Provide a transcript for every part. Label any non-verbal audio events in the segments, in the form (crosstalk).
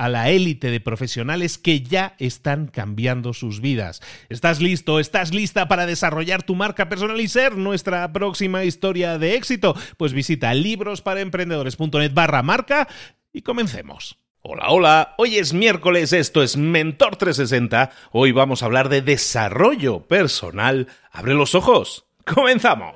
a la élite de profesionales que ya están cambiando sus vidas. ¿Estás listo? ¿Estás lista para desarrollar tu marca personal y ser nuestra próxima historia de éxito? Pues visita librosparaemprendedores.net barra marca y comencemos. Hola, hola, hoy es miércoles, esto es Mentor 360, hoy vamos a hablar de desarrollo personal. Abre los ojos, comenzamos.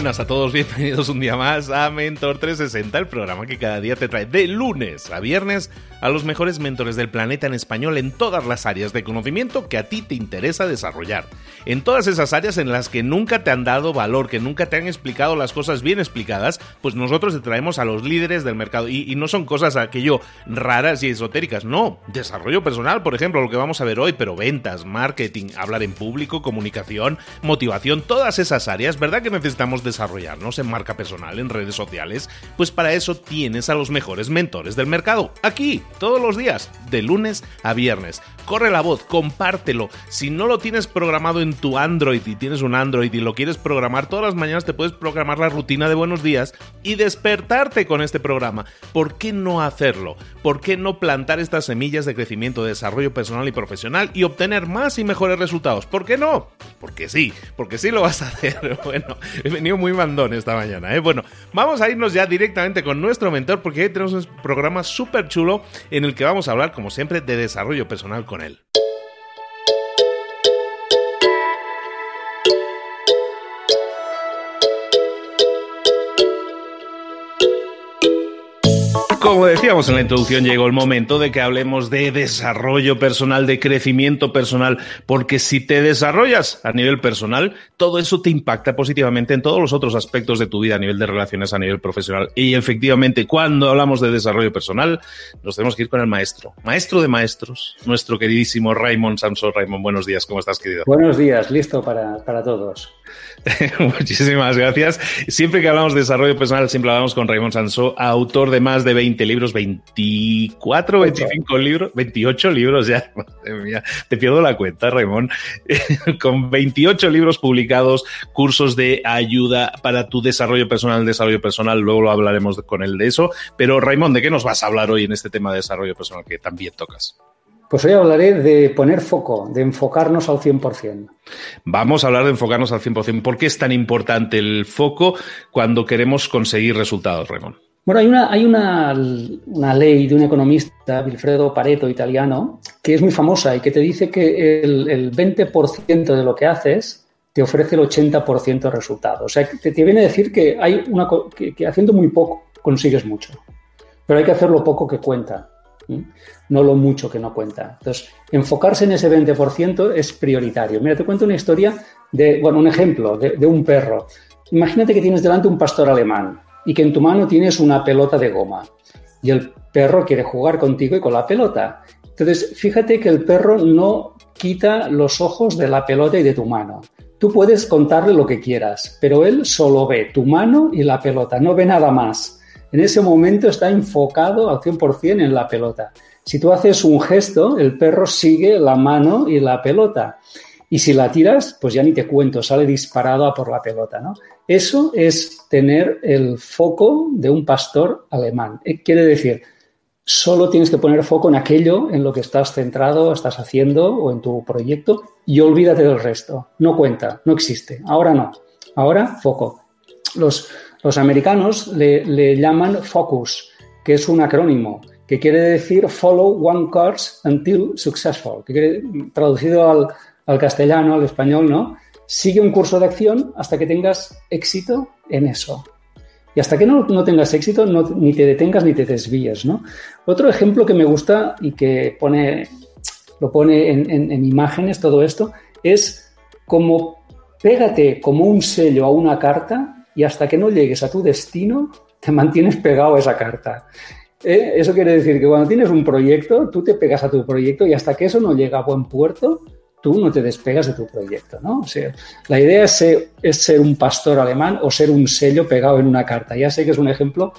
Buenas a todos, bienvenidos un día más a Mentor 360, el programa que cada día te trae de lunes a viernes a los mejores mentores del planeta en español en todas las áreas de conocimiento que a ti te interesa desarrollar. En todas esas áreas en las que nunca te han dado valor, que nunca te han explicado las cosas bien explicadas, pues nosotros te traemos a los líderes del mercado. Y, no son cosas aquello raras y esotéricas, no. Desarrollo personal, por ejemplo, lo que vamos a ver hoy, pero ventas, marketing, hablar en público, comunicación, motivación, todas esas áreas, ¿verdad que necesitamos desarrollarnos en marca personal, en redes sociales, pues para eso tienes a los mejores mentores del mercado. Aquí, todos los días, de lunes a viernes. Corre la voz, compártelo. Si no lo tienes programado en tu Android y tienes un Android y lo quieres programar, todas las mañanas te puedes programar la rutina de buenos días y despertarte con este programa. ¿Por qué no hacerlo? ¿Por qué no plantar estas semillas de crecimiento, de desarrollo personal y profesional y obtener más y mejores resultados? ¿Por qué no? Porque sí, porque sí lo vas a hacer. (laughs) Bueno, venido muy mandón esta mañana. ¿eh? Bueno, vamos a irnos ya directamente con nuestro mentor porque hoy tenemos un programa súper chulo en el que vamos a hablar, como siempre, de desarrollo personal con él. Como decíamos en la introducción, llegó el momento de que hablemos de desarrollo personal, de crecimiento personal, porque si te desarrollas a nivel personal, todo eso te impacta positivamente en todos los otros aspectos de tu vida a nivel de relaciones, a nivel profesional. Y efectivamente, cuando hablamos de desarrollo personal, nos tenemos que ir con el maestro, maestro de maestros, nuestro queridísimo Raymond Samson. Raymond, buenos días, ¿cómo estás, querido? Buenos días, listo para, para todos. (laughs) Muchísimas gracias. Siempre que hablamos de desarrollo personal, siempre hablamos con Raymond Sansó, autor de más de 20 libros, 24, 25 libros, 28 libros ya. (laughs) Madre mía, te pierdo la cuenta, Raymond. (laughs) con 28 libros publicados, cursos de ayuda para tu desarrollo personal, desarrollo personal. Luego lo hablaremos con él de eso. Pero, Raymond, ¿de qué nos vas a hablar hoy en este tema de desarrollo personal que también tocas? Pues hoy hablaré de poner foco, de enfocarnos al 100%. Vamos a hablar de enfocarnos al 100%. ¿Por qué es tan importante el foco cuando queremos conseguir resultados, Ramón? Bueno, hay, una, hay una, una, ley de un economista, Wilfredo Pareto, italiano, que es muy famosa y que te dice que el, el 20% de lo que haces te ofrece el 80% de resultados. O sea, te, te, viene a decir que, hay una, que, que haciendo muy poco consigues mucho, pero hay que hacer lo poco que cuenta. no lo mucho que no cuenta. Entonces, enfocarse en ese 20% es prioritario. Mira, te cuento una historia de, bueno, un ejemplo de, de un perro. Imagínate que tienes delante un pastor alemán y que en tu mano tienes una pelota de goma y el perro quiere jugar contigo y con la pelota. Entonces, fíjate que el perro no quita los ojos de la pelota y de tu mano. Tú puedes contarle lo que quieras, pero él solo ve tu mano y la pelota, no ve nada más. En ese momento está enfocado al 100% en la pelota. Si tú haces un gesto, el perro sigue la mano y la pelota. Y si la tiras, pues ya ni te cuento, sale disparado a por la pelota, ¿no? Eso es tener el foco de un pastor alemán. Eh, quiere decir, solo tienes que poner foco en aquello en lo que estás centrado, estás haciendo o en tu proyecto y olvídate del resto. No cuenta, no existe. Ahora no. Ahora foco. Los, los americanos le, llaman focus, que es un acrónimo, que quiere decir follow one course until successful, que quiere, traducido al, al castellano, al español, ¿no? Sigue un curso de acción hasta que tengas éxito en eso. Y hasta que no, tengas éxito, ni te detengas ni te desvíes, ¿no? Otro ejemplo que me gusta y que pone, lo pone en, imágenes todo esto es como pégate como un sello a una carta y hasta que no llegues a tu destino, te mantienes pegado a esa carta. ¿Eh? Eso quiere decir que cuando tienes un proyecto, tú te pegas a tu proyecto y hasta que eso no llega a buen puerto, tú no te despegas de tu proyecto, ¿no? O sea, la idea es ser, un pastor alemán o ser un sello pegado en una carta. Ya sé que es un ejemplo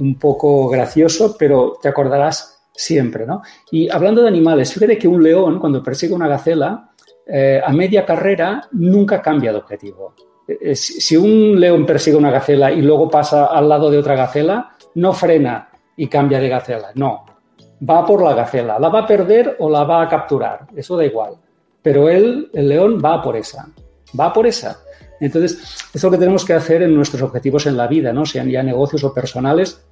un poco gracioso, pero te acordarás siempre, ¿no? Y hablando de animales, fíjate que un león, cuando persigue una gacela, eh, a media carrera nunca cambia de objetivo. Eh, si un león persigue una gacela y luego pasa al lado de otra gacela, no frena y cambia de gacela, no. Va por la gacela, la va a perder o la va a capturar, eso da igual pero él, el león, va por esa, va por esa. Entonces, es lo que tenemos que hacer en nuestros objetivos en la vida, ¿no? Sean ya negocios o personales,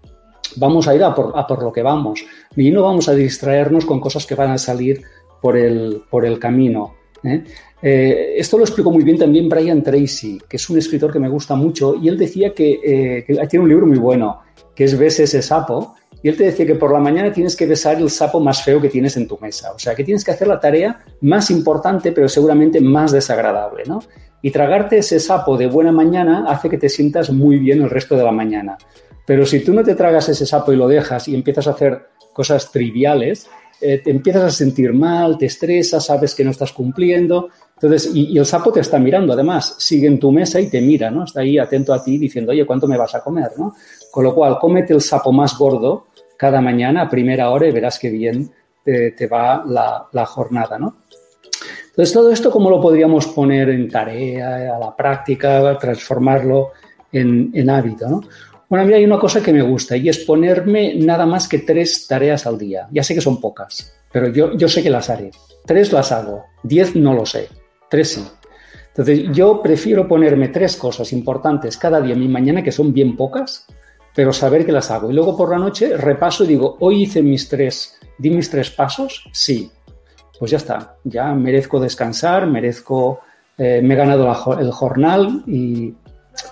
vamos a ir a por, lo que vamos y no vamos a distraernos con cosas que van a salir por el, camino. ¿eh? Eh, esto lo explicó muy bien también Brian Tracy, que es un escritor que me gusta mucho, y él decía que, eh, tiene un libro muy bueno, que es Ves ese sapo, y él te decía que por la mañana tienes que besar el sapo más feo que tienes en tu mesa. O sea, que tienes que hacer la tarea más importante, pero seguramente más desagradable, ¿no? Y tragarte ese sapo de buena mañana hace que te sientas muy bien el resto de la mañana. Pero si tú no te tragas ese sapo y lo dejas y empiezas a hacer cosas triviales, eh, te empiezas a sentir mal, te estresas, sabes que no estás cumpliendo. Entonces, y, y, el sapo te está mirando, además, sigue en tu mesa y te mira, ¿no? Está ahí atento a ti diciendo, oye, ¿cuánto me vas a comer, no? Con lo cual, cómete el sapo más gordo cada mañana a primera hora y verás qué bien te, va la, jornada, ¿no? Entonces, todo esto, ¿cómo lo podríamos poner en tarea, a la práctica, transformarlo en, hábito, ¿no? Bueno, a mí hay una cosa que me gusta y es ponerme nada más que tres tareas al día. Ya sé que son pocas, pero yo, yo sé que las haré. Tres las hago, diez no lo sé, tres sí. Entonces, yo prefiero ponerme tres cosas importantes cada día en mi mañana, que son bien pocas, pero saber que las hago. Y luego por la noche repaso y digo, hoy hice mis tres, di mis tres pasos, sí. Pues ya está, ya merezco descansar, merezco, eh, me he ganado el jornal y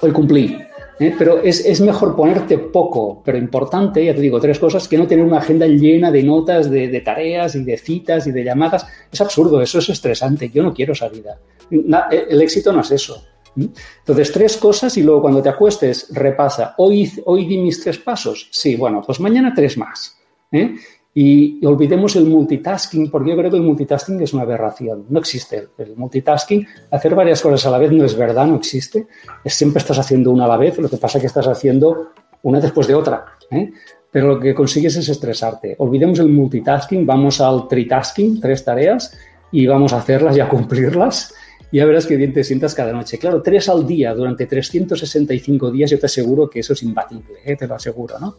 hoy cumplí. ¿eh? Pero es, mejor ponerte poco, pero importante, ya te digo, tres cosas, que no tener una agenda llena de notas, de, tareas y de citas y de llamadas. Es absurdo, eso es estresante, yo no quiero esa vida. el éxito no es eso. Entonces, tres cosas y luego cuando te acuestes, repasa. Hoy, hoy di mis tres pasos. Sí, bueno, pues mañana tres más. ¿eh? Y, olvidemos el multitasking, porque yo creo que el multitasking es una aberración. No existe el, multitasking. Hacer varias cosas a la vez no es verdad, no existe. Es, siempre estás haciendo una a la vez, lo que pasa es que estás haciendo una después de otra. ¿eh? Pero lo que consigues es estresarte. Olvidemos el multitasking, vamos al tritasking, tres tareas, y vamos a hacerlas y a cumplirlas ya verás qué bien te sientas cada noche. Claro, tres al día durante 365 días, yo te aseguro que eso es imbatible, ¿eh? te lo aseguro, ¿no?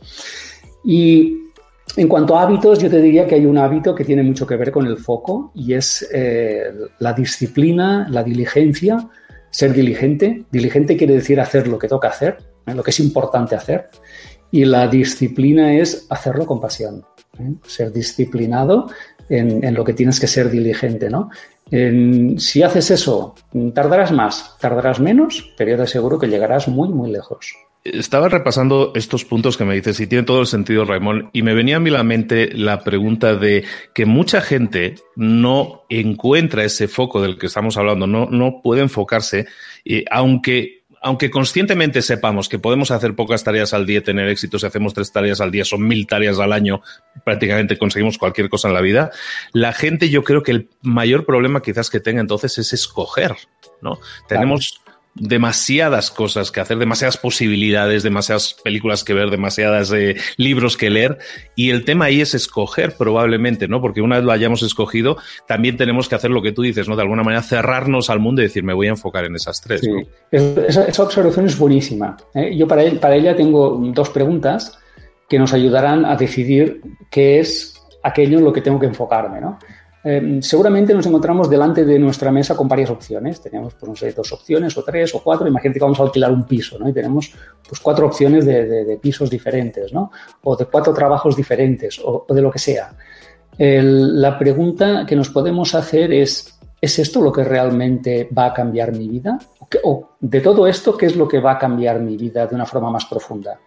Y en cuanto a hábitos, yo te diría que hay un hábito que tiene mucho que ver con el foco y es eh, la disciplina, la diligencia, ser diligente. Diligente quiere decir hacer lo que toca hacer, ¿eh? lo que es importante hacer. Y la disciplina es hacerlo con pasión. Ser disciplinado en, en, lo que tienes que ser diligente, ¿no? Si haces eso, tardarás más, tardarás menos, pero yo te aseguro que llegarás muy, muy lejos. estaba repasando estos puntos que me dices y tiene todo el sentido, Raimón, y me venía a mí la mente la pregunta de que mucha gente no encuentra ese foco del que estamos hablando, no, no puede enfocarse, y aunque aunque conscientemente sepamos que podemos hacer pocas tareas al día, tener éxito, si hacemos tres tareas al día, son mil tareas al año, prácticamente conseguimos cualquier cosa en la vida, la gente yo creo que el mayor problema quizás que tenga entonces es escoger, ¿no? Tenemos demasiadas cosas que hacer, demasiadas posibilidades, demasiadas películas que ver, demasiadas eh, libros que leer. Y el tema ahí es escoger probablemente, ¿no? Porque una vez lo hayamos escogido, también tenemos que hacer lo que tú dices, ¿no? De alguna manera cerrarnos al mundo y decir, me voy a enfocar en esas tres. Sí. Esa, observación es buenísima. ¿eh? Yo para, para ella tengo dos preguntas que nos ayudarán a decidir qué es aquello en lo que tengo que enfocarme, ¿no? Em, seguramente nos encontramos delante de nuestra mesa con varias opciones. Tenemos, pues no sé, dos opciones o tres o cuatro. Imagínate que vamos a alquilar un piso, ¿no? Y tenemos, pues, cuatro opciones de, pisos diferentes, ¿no? O de cuatro trabajos diferentes o, de lo que sea. la pregunta que nos podemos hacer es, ¿es esto lo que realmente va a cambiar mi vida? O, de todo esto, ¿qué es lo que va a cambiar mi vida de una forma más profunda?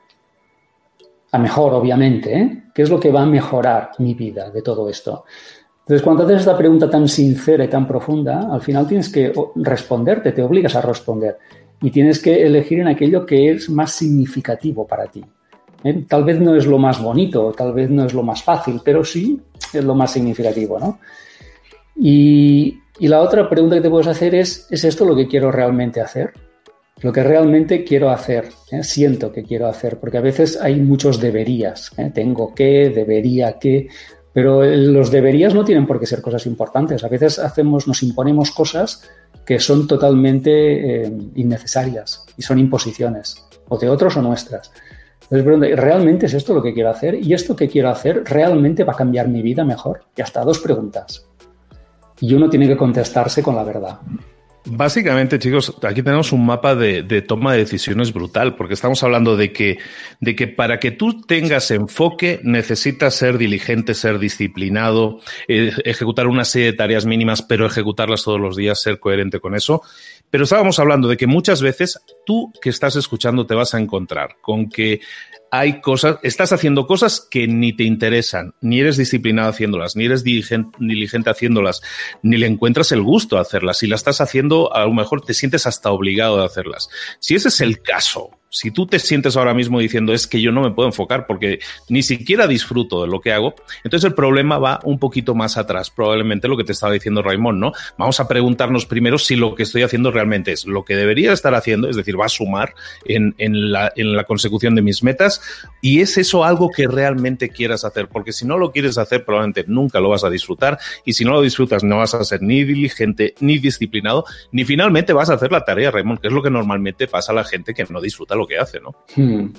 A mejor, obviamente, ¿eh? ¿Qué es lo que va a mejorar mi vida de todo esto? Entonces, cuando haces esta pregunta tan sincera y tan profunda, al final tienes que responderte, te obligas a responder y tienes que elegir en aquello que es más significativo para ti. ¿eh? Tal vez no es lo más bonito, tal vez no es lo más fácil, pero sí es lo más significativo, ¿no? Y, la otra pregunta que te puedes hacer es, ¿es esto lo que quiero realmente hacer? Lo que realmente quiero hacer, ¿eh? siento que quiero hacer, porque a veces hay muchos deberías, ¿eh? tengo que, debería que, pero los deberías no tienen por qué ser cosas importantes. A veces hacemos, nos imponemos cosas que son totalmente eh, innecesarias y son imposiciones, o de otros o nuestras. Entonces, ¿realmente es esto lo que quiero hacer? ¿Y esto que quiero hacer realmente va a cambiar mi vida mejor? Y hasta dos preguntas. Y uno tiene que contestarse con la verdad. Básicamente, chicos, aquí tenemos un mapa de, toma de decisiones brutal, porque estamos hablando de que, de que para que tú tengas enfoque necesitas ser diligente, ser disciplinado, eh, ejecutar una serie de tareas mínimas, pero ejecutarlas todos los días, ser coherente con eso. Pero estábamos hablando de que muchas veces tú que estás escuchando te vas a encontrar con que hay cosas, estás haciendo cosas que ni te interesan, ni eres disciplinado haciéndolas, ni eres diligente, haciéndolas, ni le encuentras el gusto a hacerlas. Si la estás haciendo, a lo mejor te sientes hasta obligado a hacerlas. Si ese es el caso, si tú te sientes ahora mismo diciendo es que yo no me puedo enfocar porque ni siquiera disfruto de lo que hago, entonces el problema va un poquito más atrás, probablemente lo que te estaba diciendo Raimón, ¿no? Vamos a preguntarnos primero si lo que estoy haciendo realmente es lo que debería estar haciendo, es decir, va a sumar en, la, en la consecución de mis metas y es eso algo que realmente quieras hacer, porque si no lo quieres hacer, probablemente nunca lo vas a disfrutar y si no lo disfrutas no vas a ser ni diligente, ni disciplinado, ni finalmente vas a hacer la tarea, Raimón, que es lo que normalmente pasa a la gente que no disfruta lo que hace, ¿no? Hmm.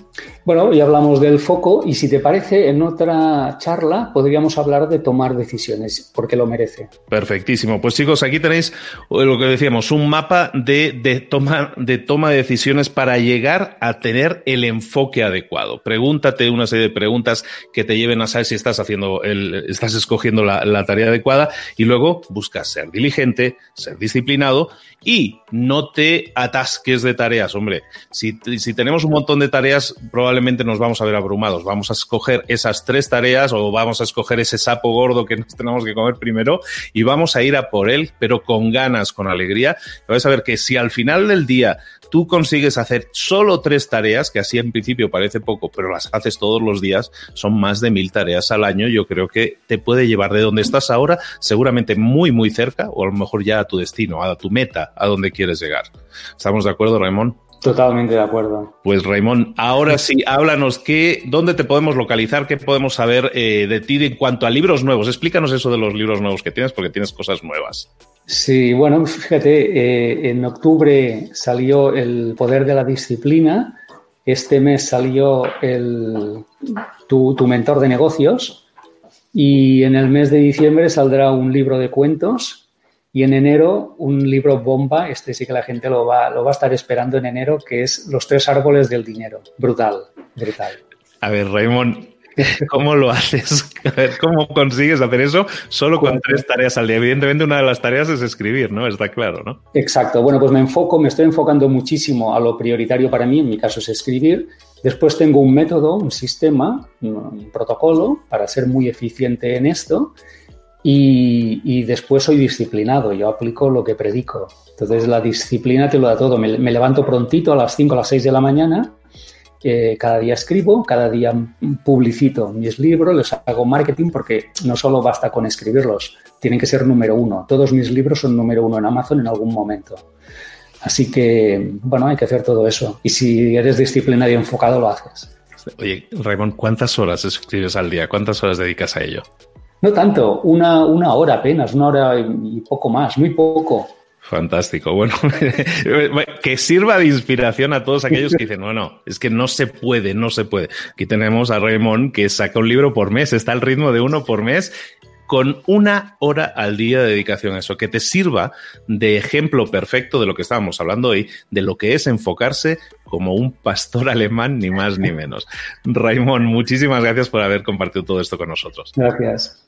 Bueno, ya hablamos del foco y si te parece, en otra charla podríamos hablar de tomar decisiones, porque lo merece. Perfectísimo. Pues chicos, aquí tenéis lo que decíamos, un mapa de, de, toma, de toma de decisiones para llegar a tener el enfoque adecuado. Pregúntate una serie de preguntas que te lleven a saber si estás haciendo el, estás escogiendo la, la tarea adecuada y luego buscas ser diligente, ser disciplinado y no te atasques de tareas, hombre. Si, si tenemos un montón de tareas, probablemente nos vamos a ver abrumados. Vamos a escoger esas tres tareas o vamos a escoger ese sapo gordo que nos tenemos que comer primero y vamos a ir a por él, pero con ganas, con alegría. Vas a ver que si al final del día tú consigues hacer solo tres tareas, que así en principio parece poco, pero las haces todos los días, son más de mil tareas al año, yo creo que te puede llevar de donde estás ahora, seguramente muy, muy cerca, o a lo mejor ya a tu destino, a tu meta, a donde quieres llegar. ¿Estamos de acuerdo, Raymond? Totalmente de acuerdo. Pues Raymond, ahora sí, háblanos qué, dónde te podemos localizar, qué podemos saber eh, de ti en cuanto a libros nuevos. Explícanos eso de los libros nuevos que tienes, porque tienes cosas nuevas. Sí, bueno, fíjate, eh, en octubre salió El Poder de la Disciplina, este mes salió el, tu, tu mentor de negocios y en el mes de diciembre saldrá un libro de cuentos y en enero, un libro bomba, este sí que la gente lo va, lo va a estar esperando en enero, que es Los tres árboles del dinero. Brutal, brutal. A ver, Raymond, ¿Cómo lo haces? ¿Cómo consigues hacer eso solo con tres tareas al día? Evidentemente una de las tareas es escribir, ¿no? Está claro, ¿no? Exacto. Bueno, pues me enfoco, me estoy enfocando muchísimo a lo prioritario para mí, en mi caso es escribir. Después tengo un método, un sistema, un protocolo para ser muy eficiente en esto. Y, después soy disciplinado, yo aplico lo que predico. Entonces la disciplina te lo da todo. Me, levanto prontito a las 5 a las 6 de la mañana, eh, cada día escribo, cada día publicito mis libros, les hago marketing porque no solo basta con escribirlos, tienen que ser número uno. Todos mis libros son número uno en Amazon en algún momento. Así que, bueno, hay que hacer todo eso. Y si eres disciplinado y enfocado, lo haces. Oye, Raymond, ¿cuántas horas escribes al día? ¿Cuántas horas dedicas a ello? No tanto, una, una hora apenas, una hora y poco más, muy poco. Fantástico. Bueno, (laughs) que sirva de inspiración a todos aquellos que dicen, bueno, es que no se puede, no se puede. Aquí tenemos a Raymond que saca un libro por mes, está al ritmo de uno por mes con una hora al día de dedicación a eso, que te sirva de ejemplo perfecto de lo que estábamos hablando hoy, de lo que es enfocarse como un pastor alemán, ni más ni menos. Raymond, muchísimas gracias por haber compartido todo esto con nosotros. Gracias.